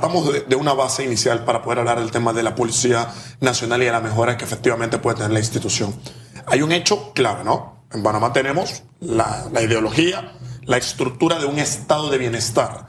partamos de, una base inicial para poder hablar del tema de la Policía Nacional y de las mejoras que efectivamente puede tener la institución. Hay un hecho clave, ¿no? En Panamá tenemos la ideología, la estructura de un estado de bienestar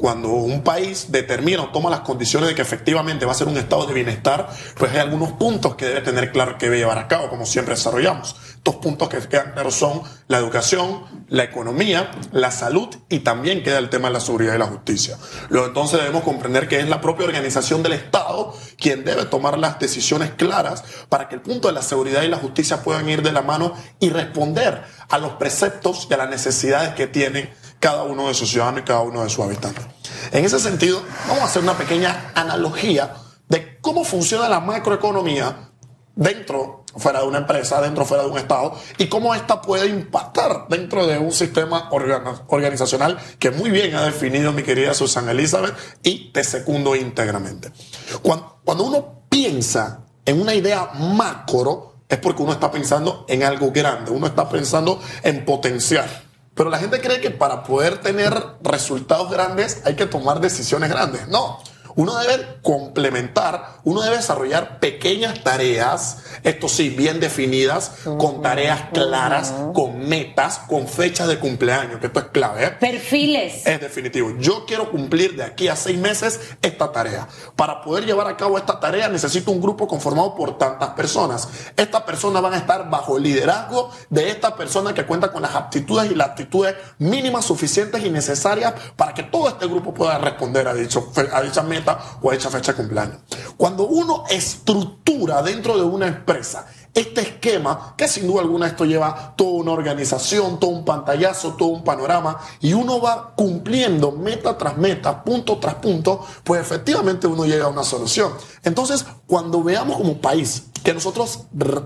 cuando un país determina o toma las condiciones de que efectivamente va a ser un estado de bienestar, pues hay algunos puntos que debe tener claro que debe llevar a cabo, como siempre desarrollamos. Estos puntos que quedan claros son la educación, la economía, la salud y también queda el tema de la seguridad y la justicia. Luego entonces debemos comprender que es la propia organización del Estado quien debe tomar las decisiones claras para que el punto de la seguridad y la justicia puedan ir de la mano y responder a los preceptos y a las necesidades que tienen cada uno de sus ciudadanos y cada uno de sus habitantes. En ese sentido, vamos a hacer una pequeña analogía de cómo funciona la macroeconomía dentro, fuera de una empresa, dentro, fuera de un Estado, y cómo esta puede impactar dentro de un sistema organizacional que muy bien ha definido mi querida Susan Elizabeth y te secundo íntegramente. Cuando uno piensa en una idea macro, es porque uno está pensando en algo grande, uno está pensando en potencial. Pero la gente cree que para poder tener resultados grandes hay que tomar decisiones grandes. No. Uno debe complementar, uno debe desarrollar pequeñas tareas, esto sí, bien definidas, con tareas claras, con metas, con fechas de cumpleaños, que esto es clave. ¿eh? Perfiles. Es definitivo. Yo quiero cumplir de aquí a seis meses esta tarea. Para poder llevar a cabo esta tarea necesito un grupo conformado por tantas personas. Estas personas van a estar bajo el liderazgo de esta persona que cuenta con las aptitudes y las actitudes mínimas suficientes y necesarias para que todo este grupo pueda responder a, dicho, a dicha meta o a esa fecha de cumpleaños. Cuando uno estructura dentro de una empresa este esquema, que sin duda alguna esto lleva toda una organización, todo un pantallazo, todo un panorama, y uno va cumpliendo meta tras meta, punto tras punto, pues efectivamente uno llega a una solución. Entonces, cuando veamos como país que nosotros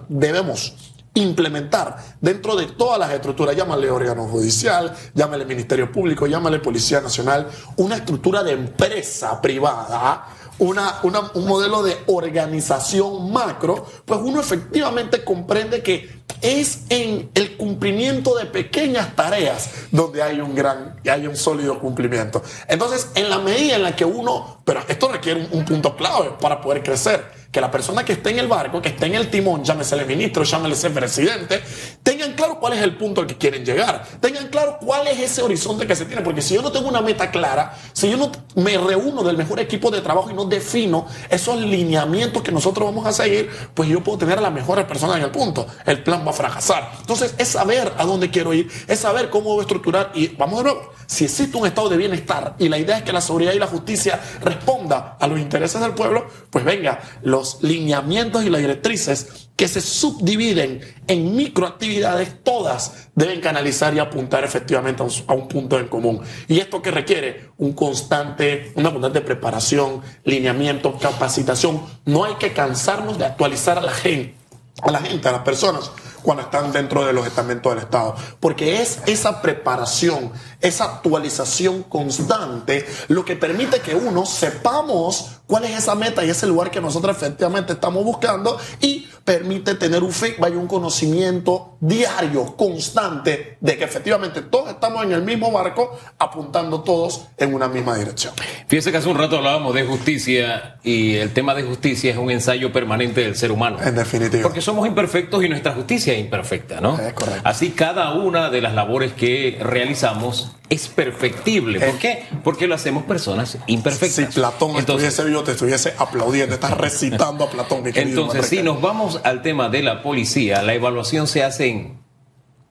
debemos implementar dentro de todas las estructuras, llámale órgano judicial, llámale Ministerio Público, llámale Policía Nacional, una estructura de empresa privada, una, un modelo de organización macro, pues uno efectivamente comprende que es en el cumplimiento de pequeñas tareas donde hay un gran, hay un sólido cumplimiento. Entonces, en la medida en la que uno, pero esto requiere un, un punto clave para poder crecer que la persona que esté en el barco, que esté en el timón, llámese el ministro, llámese el presidente, tengan claro cuál es el punto al que quieren llegar. Tengan claro cuál es ese horizonte que se tiene. Porque si yo no tengo una meta clara, si yo no me reúno del mejor equipo de trabajo y no defino esos lineamientos que nosotros vamos a seguir, pues yo puedo tener a las mejores personas en el punto. El plan va a fracasar. Entonces, es saber a dónde quiero ir, es saber cómo voy a estructurar. Y vamos de nuevo, si existe un estado de bienestar y la idea es que la seguridad y la justicia responda a los intereses del pueblo, pues venga, los lineamientos y las directrices que se subdividen en microactividades, todas deben canalizar y apuntar efectivamente a un, punto en común. Y esto que requiere un constante, una constante preparación, lineamiento, capacitación. No hay que cansarnos de actualizar a la gente, a la gente, a las personas cuando están dentro de los estamentos del Estado. Porque es esa preparación, esa actualización constante lo que permite que uno sepamos cuál es esa meta y ese lugar que nosotros efectivamente estamos buscando y permite tener un feedback y un conocimiento diario, constante, de que efectivamente todos estamos en el mismo barco, apuntando todos en una misma dirección. Fíjese que hace un rato hablábamos de justicia y el tema de justicia es un ensayo permanente del ser humano. En definitiva. Porque somos imperfectos y nuestra justicia imperfecta, ¿no? Es correcto. Así cada una de las labores que realizamos es perfectible. ¿Por qué? Porque lo hacemos personas imperfectas. Si Platón Entonces, estuviese vivo, te estuviese aplaudiendo, estás recitando a Platón, mi Entonces, si nos vamos al tema de la policía, la evaluación se hace en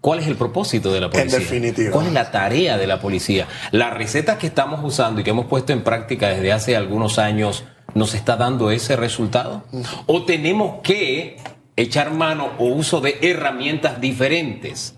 ¿Cuál es el propósito de la policía? En definitiva. ¿Cuál es la tarea de la policía? La receta que estamos usando y que hemos puesto en práctica desde hace algunos años, ¿nos está dando ese resultado? ¿O tenemos que echar mano o uso de herramientas diferentes?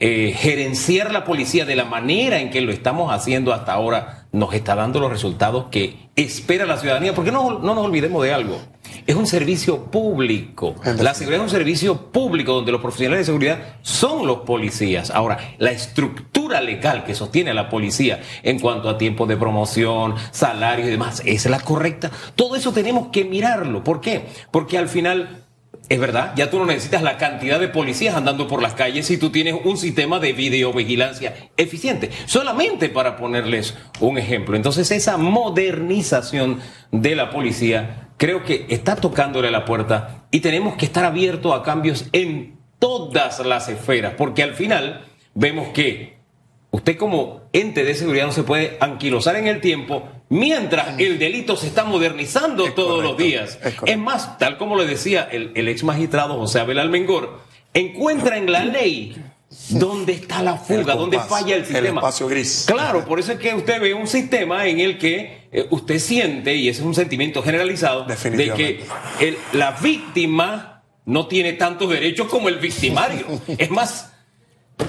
Eh, gerenciar la policía de la manera en que lo estamos haciendo hasta ahora nos está dando los resultados que espera la ciudadanía, porque no, no nos olvidemos de algo. Es un servicio público. La seguridad es un servicio público donde los profesionales de seguridad son los policías. Ahora, la estructura legal que sostiene a la policía en cuanto a tiempo de promoción, salario y demás, ¿es la correcta? Todo eso tenemos que mirarlo. ¿Por qué? Porque al final Es verdad, ya tú no necesitas la cantidad de policías andando por las calles si tú tienes un sistema de videovigilancia eficiente, solamente para ponerles un ejemplo. Entonces esa modernización de la policía creo que está tocándole la puerta y tenemos que estar abiertos a cambios en todas las esferas, porque al final vemos que usted como ente de seguridad no se puede anquilosar en el tiempo mientras el delito se está modernizando todos los días. Es, más, tal como le decía el, ex magistrado José Abel Almengor, encuentra en la ley dónde está la fuga, dónde falla el sistema. El espacio gris. Claro, por eso es que usted ve un sistema en el que eh, usted siente, y ese es un sentimiento generalizado, de que la víctima no tiene tantos derechos como el victimario. es más,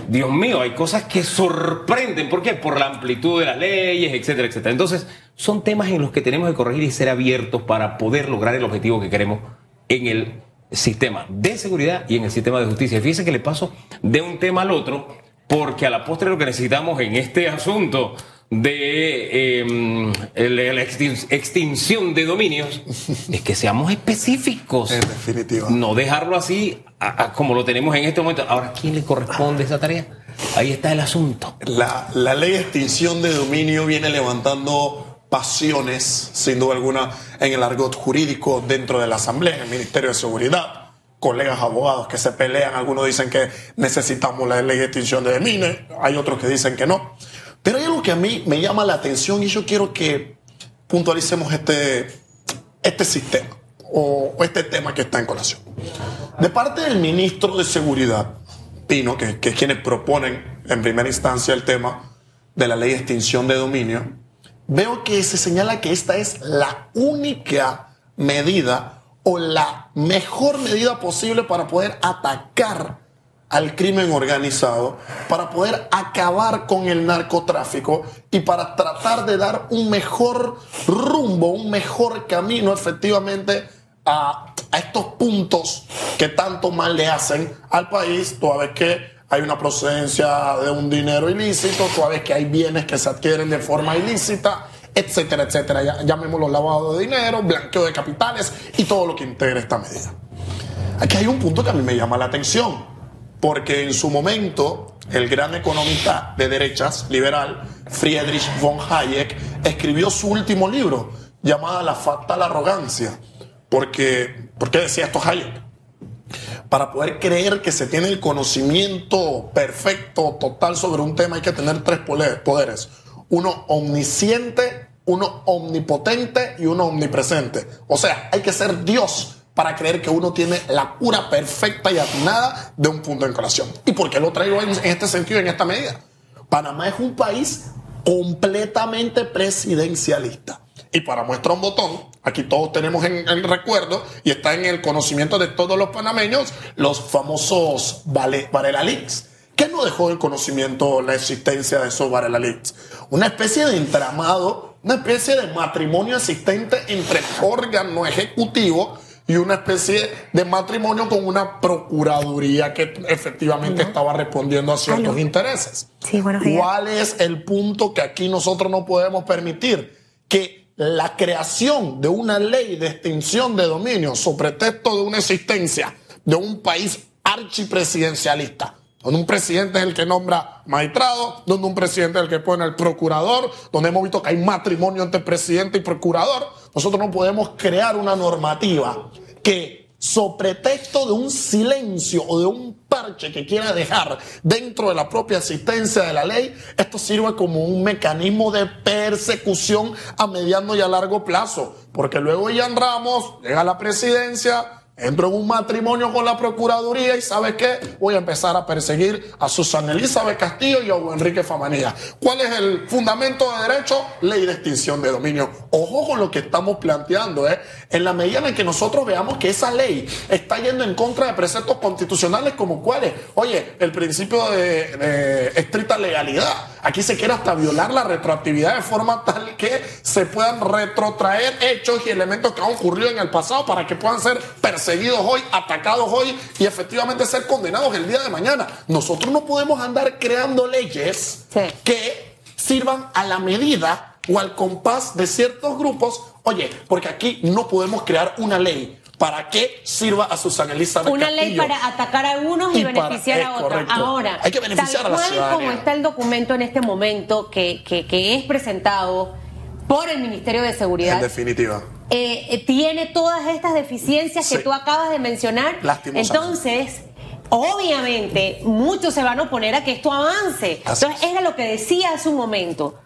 Dios mío, hay cosas que sorprenden. ¿Por qué? Por la amplitud de las leyes, etcétera, etcétera. Entonces, son temas en los que tenemos que corregir y ser abiertos para poder lograr el objetivo que queremos en el sistema de seguridad y en el sistema de justicia. Fíjense que le paso de un tema al otro, porque a la postre lo que necesitamos en este asunto de em, la extinción de dominios es que seamos específicos. En definitiva. No dejarlo así como lo tenemos en este momento. Ahora, ¿quién le corresponde esa tarea? Ahí está el asunto. La, la ley de extinción de dominio viene levantando pasiones, sin duda alguna, en el argot jurídico dentro de la Asamblea, en el Ministerio de Seguridad. Colegas abogados que se pelean, algunos dicen que necesitamos la ley de extinción de dominio, hay otros que dicen que no. Pero hay algo que a mí me llama la atención y yo quiero que puntualicemos este, este sistema o, este tema que está en colación. De parte del ministro de Seguridad, Pino, que, que es quienes proponen en primera instancia el tema de la ley de extinción de dominio, veo que se señala que esta es la única medida o la mejor medida posible para poder atacar al crimen organizado, para poder acabar con el narcotráfico y para tratar de dar un mejor rumbo, un mejor camino efectivamente a, estos puntos que tanto mal le hacen al país, toda vez que hay una procedencia de un dinero ilícito, toda vez que hay bienes que se adquieren de forma ilícita, etcétera, etcétera. Llamémoslo lavado de dinero, blanqueo de capitales y todo lo que integra esta medida. Aquí hay un punto que a mí me llama la atención porque en su momento el gran economista de derechas liberal, Friedrich von Hayek, escribió su último libro llamado La fatal arrogancia. Porque, ¿Por qué decía esto Hayek? Para poder creer que se tiene el conocimiento perfecto, total sobre un tema, hay que tener tres poderes. Uno omnisciente, uno omnipotente y uno omnipresente. O sea, hay que ser Dios para creer que uno tiene la cura perfecta y atinada de un punto en colación. ¿Y por qué lo traigo en este sentido, en esta medida? Panamá es un país completamente presidencialista. Y para muestra un botón, aquí todos tenemos en el recuerdo y está en el conocimiento de todos los panameños los famosos Varela Leaks. ¿Qué no dejó en conocimiento la existencia de esos Varela Leaks? Una especie de entramado, una especie de matrimonio existente entre órgano ejecutivo y una especie de matrimonio con una procuraduría que efectivamente estaba respondiendo a ciertos intereses. Sí, ¿Cuál es el punto que aquí nosotros no podemos permitir? Que la creación de una ley de extinción de dominio sobre pretexto de una existencia de un país archipresidencialista donde un presidente es el que nombra magistrado, donde un presidente es el que pone el procurador, donde hemos visto que hay matrimonio entre presidente y procurador, nosotros no podemos crear una normativa que, sobre pretexto de un silencio o de un parche que quiera dejar dentro de la propia existencia de la ley, esto sirva como un mecanismo de persecución a mediano y a largo plazo. Porque luego Ian Ramos llega a la presidencia, Entro en un matrimonio con la Procuraduría y ¿sabe qué? Voy a empezar a perseguir a Susana Elizabeth Castillo y a Enrique Famanía. ¿Cuál es el fundamento de derecho? Ley de extinción de dominio. Ojo con lo que estamos planteando, ¿eh? En la medida en que nosotros veamos que esa ley está yendo en contra de preceptos constitucionales como cuáles. Oye, el principio de estricta legalidad. Aquí se quiere hasta violar la retroactividad de forma tal que se puedan retrotraer hechos y elementos que han ocurrido en el pasado para que puedan ser perseguidos seguidos hoy, atacados hoy y efectivamente ser condenados el día de mañana. Nosotros no podemos andar creando leyes que sirvan a la medida o al compás de ciertos grupos. Oye, porque aquí no podemos crear una ley para que sirva a Susana Elizabeth Una ley Castillo. para atacar a unos y, Y para- beneficiar es a otros. correcto. Ahora, Hay que beneficiar tal a la cual ciudadanía. como está el documento en este momento que, que- que es presentado por el Ministerio de En Seguridad, definitiva. eh, eh, tiene todas estas deficiencias que tú acabas de mencionar. Entonces, obviamente, muchos se van a oponer a que esto avance. Así Entonces, era lo que decía hace un momento.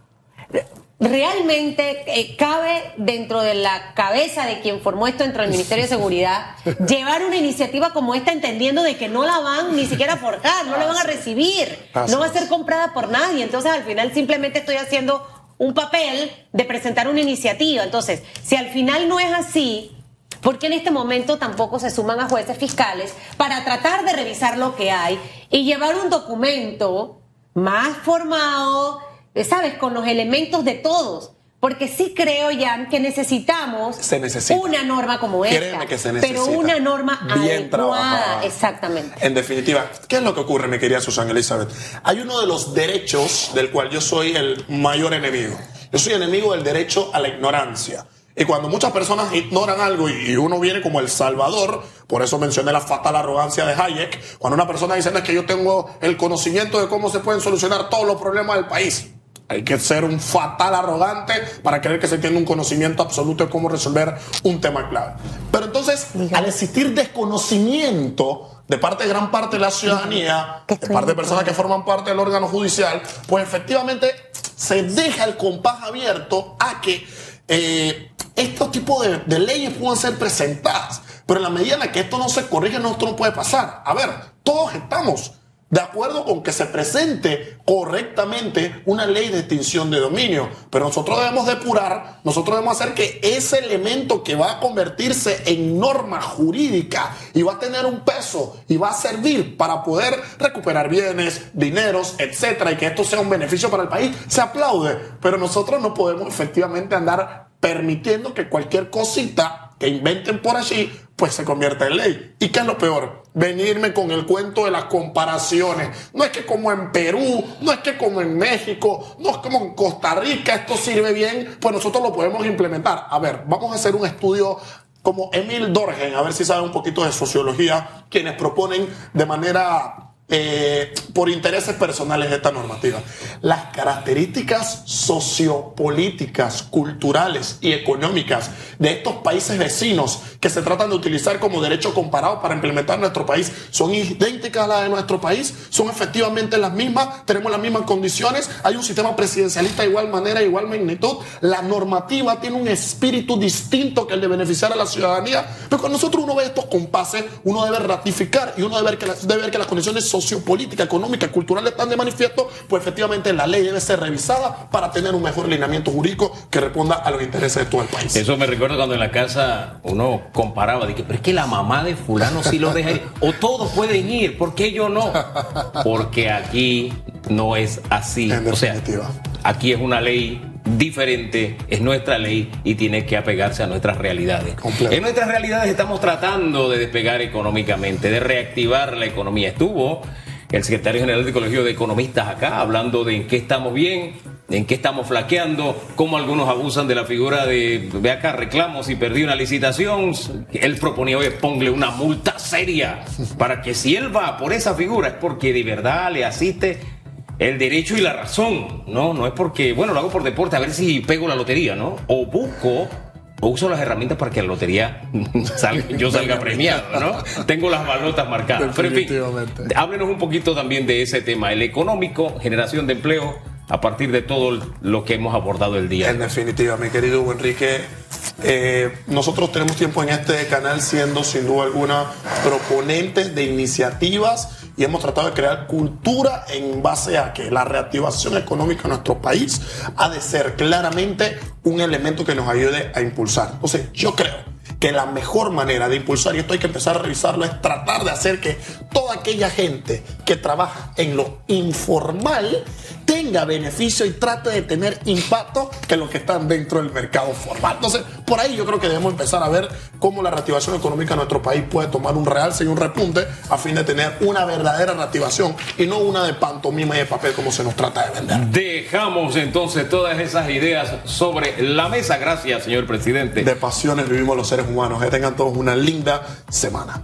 Realmente eh, cabe dentro de la cabeza de quien formó esto dentro del Ministerio de Seguridad llevar una iniciativa como esta entendiendo de que no la van ni siquiera a forjar, no la van a recibir, Así no va a ser comprada por nadie. Entonces al final simplemente estoy haciendo un papel de presentar una iniciativa. Entonces, si al final no es así, ¿por qué en este momento tampoco se suman a jueces fiscales para tratar de revisar lo que hay y llevar un documento más formado, eh, ¿sabes? Con los elementos de todos. Porque sí creo, Jan, que necesitamos Se necesita. una norma como esta. Créeme que se Pero necesita. una norma Bien adecuada. trabajada. Exactamente. En definitiva, ¿qué es lo que ocurre, mi querida Susana Elizabeth? Hay uno de los derechos del cual yo soy el mayor enemigo. Yo soy enemigo del derecho a la ignorancia. Y cuando muchas personas ignoran algo y y uno viene como el salvador, por eso mencioné la fatal arrogancia de Hayek, cuando una persona dice "No, es que yo tengo el conocimiento de cómo se pueden solucionar todos los problemas del país. Hay que ser un fatal arrogante para creer que se tiene un conocimiento absoluto de cómo resolver un tema clave. Pero entonces, al existir desconocimiento de parte de gran parte de la ciudadanía, de parte de personas que forman parte del órgano judicial, pues efectivamente se deja el compás abierto a que eh, estos tipos de, de leyes puedan ser presentadas. Pero en la medida en la que esto no se corrige, no, esto no puede pasar. A ver, todos estamos de acuerdo con que se presente correctamente una ley de extinción de dominio. Pero nosotros debemos depurar, nosotros debemos hacer que ese elemento que va a convertirse en norma jurídica y va a tener un peso y va a servir para poder recuperar bienes, dineros, etcétera, y que esto sea un beneficio para el país, se aplaude. Pero nosotros no podemos efectivamente andar permitiendo que cualquier cosita que inventen por allí, pues se convierta en ley. ¿Y qué es lo peor? Venirme con el cuento de las comparaciones. No es que como en Perú, no es que como en México, no es como en Costa Rica esto sirve bien, pues nosotros lo podemos implementar. A ver, vamos a hacer un estudio como Emil Dorgen, a ver si sabe un poquito de sociología, quienes proponen de manera eh, por intereses personales esta normativa. Las características sociopolíticas, culturales y económicas de estos países vecinos que se tratan de utilizar como derecho comparado para implementar nuestro país son idénticas a las de nuestro país, son efectivamente las mismas, tenemos las mismas condiciones, hay un sistema presidencialista de igual manera, de igual magnitud, la normativa tiene un espíritu distinto que el de beneficiar a la ciudadanía, pero cuando nosotros uno ve estos compases, uno debe ratificar y uno debe ver que, las- debe ver que las condiciones sociopolíticas, económicas, culturales están de manifiesto, pues efectivamente la ley debe ser revisada para tener un mejor lineamiento jurídico que responda a los intereses de todo el país. Eso me recuerda cuando en la casa uno comparaba, de que, pero es que la mamá de fulano sí lo deja ir, o todos pueden ir, ¿por qué yo no? Porque aquí no es así. En o sea, aquí es una ley diferente, es nuestra ley y tiene que apegarse a nuestras realidades. Completo. En nuestras realidades estamos tratando de despegar económicamente, de reactivar la economía. Estuvo el secretario general del Colegio de Economistas acá hablando de en qué estamos bien, en qué estamos flaqueando, cómo algunos abusan de la figura de, ve acá, reclamos y perdí una licitación. Él proponía, oye, ponle una multa seria para que si él va por esa figura es porque de verdad le asiste el derecho y la razón, ¿no? No es porque, bueno, lo hago por deporte, a ver si pego la lotería, ¿no? O busco o uso las herramientas para que la lotería salga, yo salga premiado, ¿no? Tengo las balotas marcadas. Pero en fin, Definitivamente. háblenos un poquito también de ese tema, el económico, generación de empleo, a partir de todo lo que hemos abordado el día. En definitiva, mi querido Hugo Enrique, eh, nosotros tenemos tiempo en este canal siendo sin duda alguna proponentes de iniciativas y hemos tratado de crear cultura en base a que la reactivación económica en nuestro país ha de ser claramente un elemento que nos ayude a impulsar. Entonces, yo creo que la mejor manera de impulsar, y esto hay que empezar a revisarlo, es tratar de hacer que toda aquella gente que trabaja en lo informal tenga beneficio y trate de tener impacto que los que están dentro del mercado formal. Entonces, por ahí yo creo que debemos empezar a ver cómo la reactivación económica de nuestro país puede tomar un realce y un repunte a fin de tener una verdadera reactivación y no una de pantomima y de papel como se nos trata de vender. Dejamos entonces todas esas ideas sobre la mesa. Gracias, señor presidente. De pasiones vivimos los seres humanos. Que tengan todos una linda semana.